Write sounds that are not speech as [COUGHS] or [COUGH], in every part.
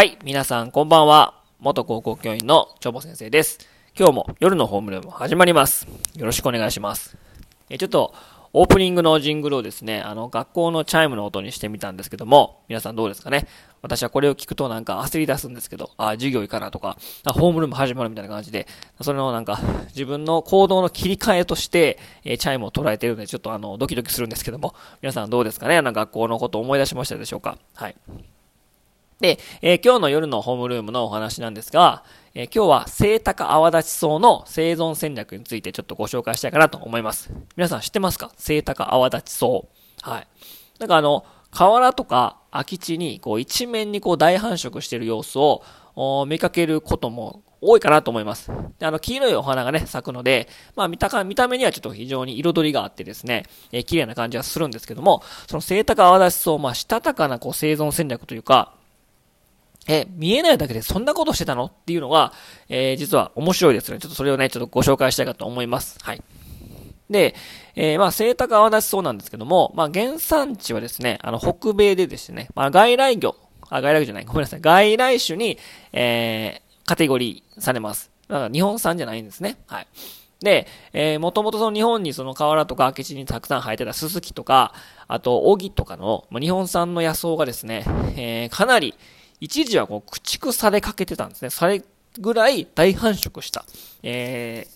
はい、皆さんこんばんは。元高校教員のチョボ先生です。今日も夜のホームルーム始まります。よろしくお願いします。えちょっと、オープニングのジングルをですね、あの、学校のチャイムの音にしてみたんですけども、皆さんどうですかね？私はこれを聞くとなんか焦り出すんですけど、あ、授業行かなとか、あ、ホームルーム始まるみたいな感じで、それのなんか、自分の行動の切り替えとして、え、チャイムを捉えてるので、ちょっとあの、ドキドキするんですけども、皆さんどうですかね？あの、学校のことを思い出しましたでしょうか？はい。で、えー、今日の夜のホームルームのお話なんですが、えー、今日は聖高泡立ち草の生存戦略についてちょっとご紹介したいかなと思います。皆さん知ってますか？聖高泡立ち草。はい。なんかあの、河原とか空き地にこう一面にこう大繁殖している様子を見かけることも多いかなと思います。で、あの、黄色いお花がね、咲くので、まあ、見たか、見た目にはちょっと非常に彩りがあってですね、えー、綺麗な感じはするんですけども、その聖高泡立ち草、まあ、したたかなこう生存戦略というか、え、見えないだけでそんなことしてたの？っていうのが、えー、実は面白いですね。ちょっとそれをね、ちょっとご紹介したいかと思います。はい。で、えー、まあ、清高泡立ちそうなんですけども、まあ、原産地はですね、あの、北米でですね、まあ、外来魚、あ、外来魚じゃない、ごめんなさい、外来種に、えー、カテゴリーされます。だから日本産じゃないんですね。はい。で、えー、もともとその日本にその河原とか空き地にたくさん生えてたススキとか、あと、オギとかの、ま、日本産の野草がですね、えー、かなり、一時はこう駆逐されかけてたんですね。それぐらい大繁殖した、え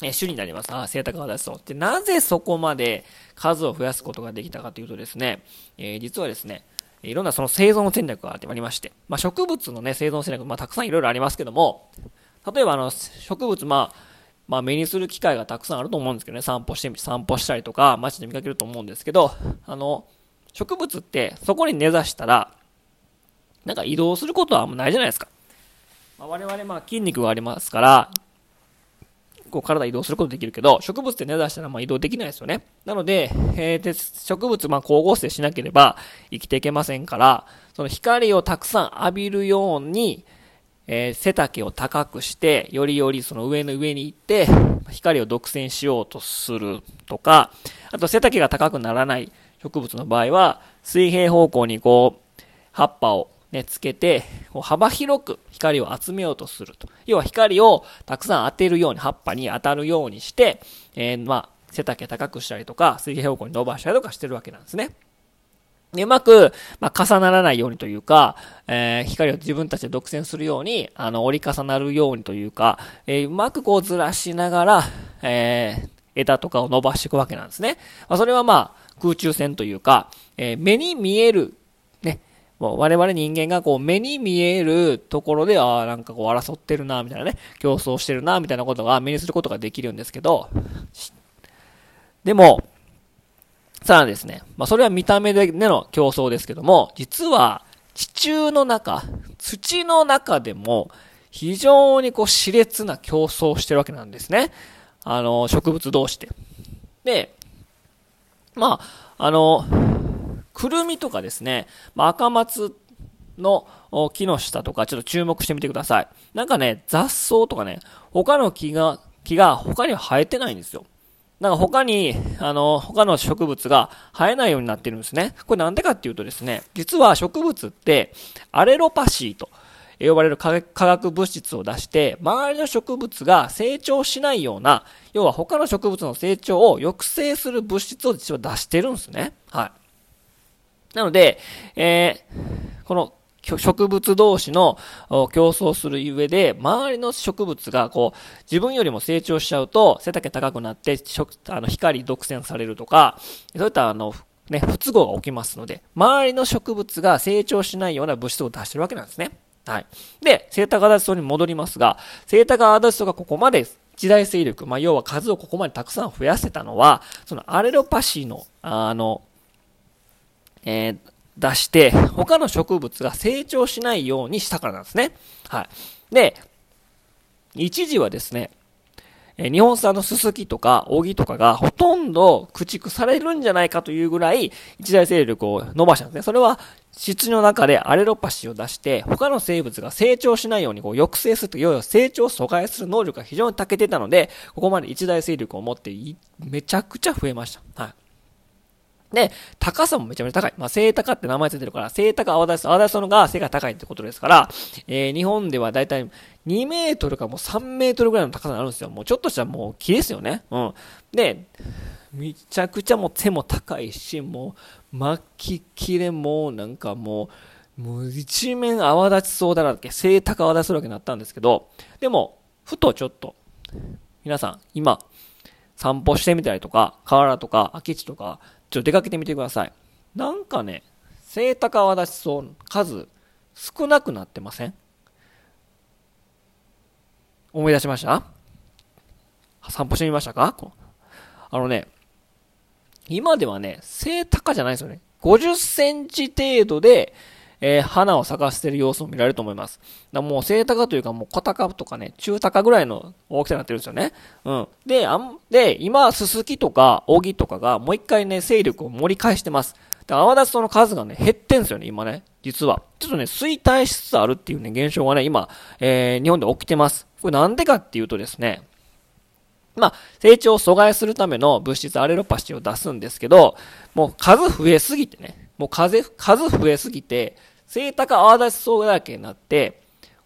ー、え種になります。あ、セイタカワダチソウ。で、なぜそこまで数を増やすことができたかというとですね、えー、実はですね、いろんなその生存戦略がありまして、まあ、植物のね、生存戦略、まあ、たくさんいろいろありますけども、例えばあの、植物、まあ、まあ、目にする機会がたくさんあると思うんですけどね、散歩して、散歩したりとか、街で見かけると思うんですけど、あの、植物ってそこに根ざしたら、なんか移動することはあんまないじゃないですか。まあ、我々まあ筋肉がありますから、こう体移動することできるけど、植物って根ざしたらま移動できないですよね。なので、えー、で植物まあ光合成しなければ生きていけませんから、その光をたくさん浴びるように、えー、背丈を高くして、よりよりその上の上に行って、光を独占しようとするとか、あと背丈が高くならない植物の場合は、水平方向にこう、葉っぱをね、つけて、こう幅広く光を集めようとすると。要は光をたくさん当てるように、葉っぱに当たるようにして、えー、まあ、背丈高くしたりとか、水平方向に伸ばしたりとかしてるわけなんですね。で、うまく、まあ、重ならないようにというか、えー、光を自分たちで独占するように、あの、折り重なるようにというか、えー、うまくこうずらしながら、えー、枝とかを伸ばしていくわけなんですね。まあ、それはまあ、空中戦というか、え、目に見える我々人間がこう目に見えるところで、ああ、なんかこう争ってるな、みたいなね、競争してるな、みたいなことが目にすることができるんですけど、でも、さらにですね、まあそれは見た目での競争ですけども、実は地中の中、土の中でも非常にこう熾烈な競争をしてるわけなんですね。あの、植物同士で。で、まあ、あの、くるみとかですね、まあ、赤松の木の下とかちょっと注目してみてください。なんかね、雑草とかね、他の木が、木が他には生えてないんですよ。なんか他に、あの、他の植物が生えないようになってるんですね。これなんでかっていうとですね、実は植物って、アレロパシーと呼ばれる化学物質を出して、周りの植物が成長しないような、要は他の植物の成長を抑制する物質を実は出してるんですね。はい。なので、えー、この植物同士の競争する上で、周りの植物がこう、自分よりも成長しちゃうと、背丈高くなって、あの、光独占されるとか、そういったあの、ね、不都合が起きますので、周りの植物が成長しないような物質を出してるわけなんですね。はい。で、セータガダチソに戻りますが、セータガダチソがここまで時代勢力、まあ、要は数をここまでたくさん増やせたのは、そのアレロパシーの、あの、えー、出して、他の植物が成長しないようにしたからなんですね。はい。で、一時はですね、え日本産のススキとか扇とかがほとんど駆逐されるんじゃないかというぐらい一大勢力を伸ばしたんですね。それは質の中でアレロパシーを出して他の生物が成長しないようにこう抑制すると、要は成長を阻害する能力が非常に長けてたので、ここまで一大勢力を持ってめちゃくちゃ増えました。はい。で、高さもめちゃめちゃ高い。まあ、背高って名前ついてるから、背高泡立つ、泡立つのが背が高いってことですから、えー、日本ではだいたい2メートルかもう3メートルぐらいの高さになるんですよ。もうちょっとしたらもう木ですよね。うん。で、めちゃくちゃもう背も高いし、もう巻ききれもうなんかもう、もう一面泡立ちそうだらけ、背高泡立つわけになったんですけど、でも、ふとちょっと、皆さん、今、散歩してみたりとか、河原とか、空き地とか、ちょっと出かけてみてください。なんかね、セ高タカワダチソウ数少なくなってません？思い出しました？散歩してみましたか？あのね、今ではね、背高じゃないですよね。50センチ程度で、えー、花を咲かせてる様子も見られると思います。だもう背高というかもう小高とかね、中高ぐらいの大きさになってるんですよね。うん。で、あん、で、今、ススキとか、オギとかがもう一回ね、勢力を盛り返してます。で、泡立つの数がね、減ってんですよね、今ね。実は。ちょっとね、衰退しつつあるっていうね、現象がね、今、えー、日本で起きてます。これなんでかっていうとですね、まあ、成長を阻害するための物質アレロパシーを出すんですけど、もう数増えすぎてね、もう数、数増えすぎて、セイタカ泡立ちそうだらけになって、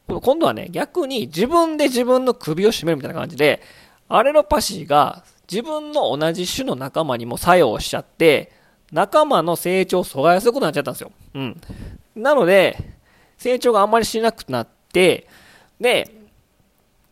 今度はね、逆に自分で自分の首を絞めるみたいな感じで、アレロパシーが自分の同じ種の仲間にも作用しちゃって、仲間の成長を阻害することになっちゃったんですよ。うん。なので、成長があんまりしなくなって、で、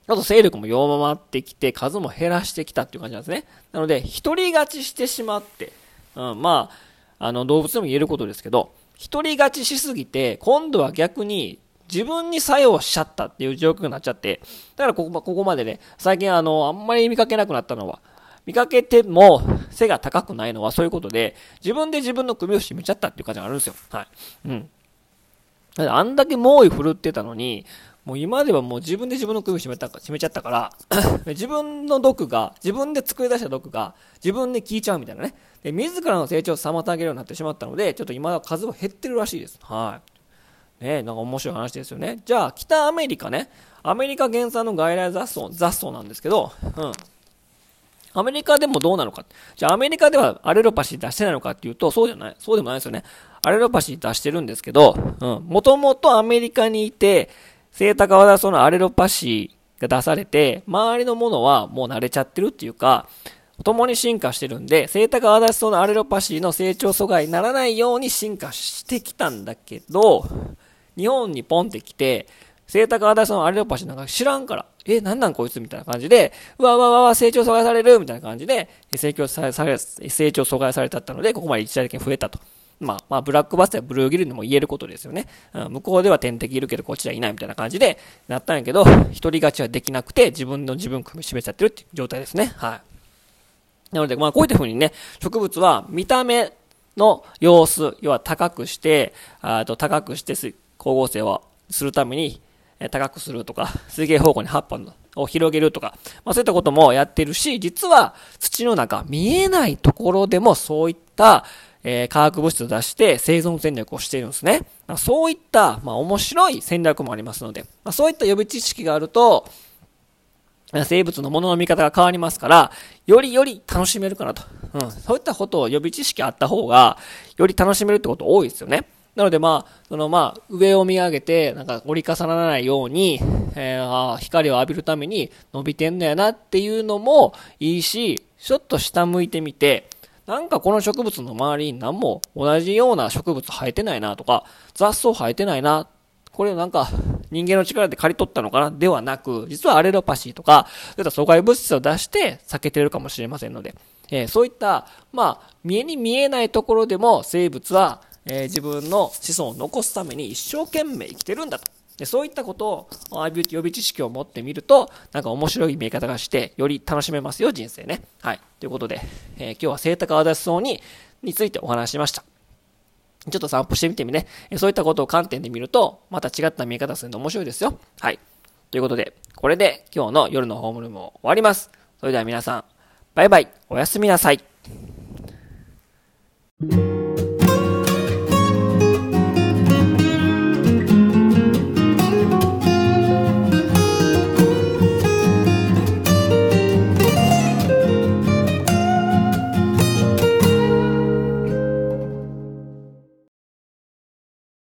あと勢力も弱まってきて、数も減らしてきたっていう感じなんですね。なので、一人勝ちしてしまって、うん、まあ、あの、動物でも言えることですけど、一人勝ちしすぎて、今度は逆に自分に作用しちゃったっていう状況になっちゃって、だからここここまでね、最近あの、あんまり見かけなくなったのは、見かけても背が高くないのはそういうことで、自分で自分の首を絞めちゃったっていう感じがあるんですよ。はい。うん。あんだけ猛威振るってたのに、もう今ではもう自分で自分の首を絞めたか、締めちゃったから [COUGHS] 自分の毒が、自分で作り出した毒が、自分で効いちゃうみたいなね。で、自らの成長を妨げるようになってしまったので、ちょっと今は数は減ってるらしいです。はい。ねなんか面白い話ですよね。じゃあ、北アメリカね。アメリカ原産の外来雑草、雑草なんですけど、うん。アメリカでもどうなのか。じゃあアメリカではアレロパシー出してないのかっていうと、そうじゃない。そうでもないですよね。アレロパシー出してるんですけど、うん。もともとアメリカにいて、セイタカワダソのアレロパシーが出されて、周りのものはもう慣れちゃってるっていうか、共に進化してるんで、セイタカワダソのアレロパシーの成長阻害にならないように進化してきたんだけど、日本にポンって来て、セイタカワダソのアレロパシーなんか知らんから、え、なんなんこいつみたいな感じで、うわうわうわ、成長阻害されるみたいな感じで、成長され、成長阻害されたったので、ここまで一時的に増えたと。まあ、まあ、ブラックバスやブルーギルにも言えることですよね。うん、向こうでは天敵いるけど、こっちはいないみたいな感じで、なったんやけど、一人勝ちはできなくて、自分の自分組み示しちゃってるっていう状態ですね。はい。なので、まあ、こういった風にね、植物は見た目の様子、要は高くして、あと高くして光合成をするために、高くするとか、水平方向に葉っぱを広げるとか、まあそういったこともやってるし、実は土の中、見えないところでもそういった、え、化学物質を出して生存戦略をしているんですね。そういった、ま、面白い戦略もありますので、ま、そういった予備知識があると、生物のものの見方が変わりますから、よりより楽しめるかなと。うん。そういったことを予備知識あった方が、より楽しめるってこと多いですよね。なのでまあ、そのまあ、上を見上げて、なんか折り重ならないように、えー、光を浴びるために伸びてんのやなっていうのもいいし、ちょっと下向いてみて、なんかこの植物の周りに何も同じような植物生えてないなとか、雑草生えてないな、これなんか人間の力で刈り取ったのかなではなく、実はアレロパシーとか、そういった阻害物質を出して避けてるかもしれませんので、えー、そういった、まあ、見えに見えないところでも生物は、えー、自分の子孫を残すために一生懸命生きてるんだと。でそういったことをアイビューティ予備知識を持ってみると、なんか面白い見え方がして、より楽しめますよ、人生ね。はい。ということで、えー、今日は聖高アダス草に、についてお話しました。ちょっと散歩してみてみね。そういったことを観点で見ると、また違った見え方するの面白いですよ。はい。ということで、これで今日の夜のホームルームを終わります。それでは皆さん、バイバイ、おやすみなさい。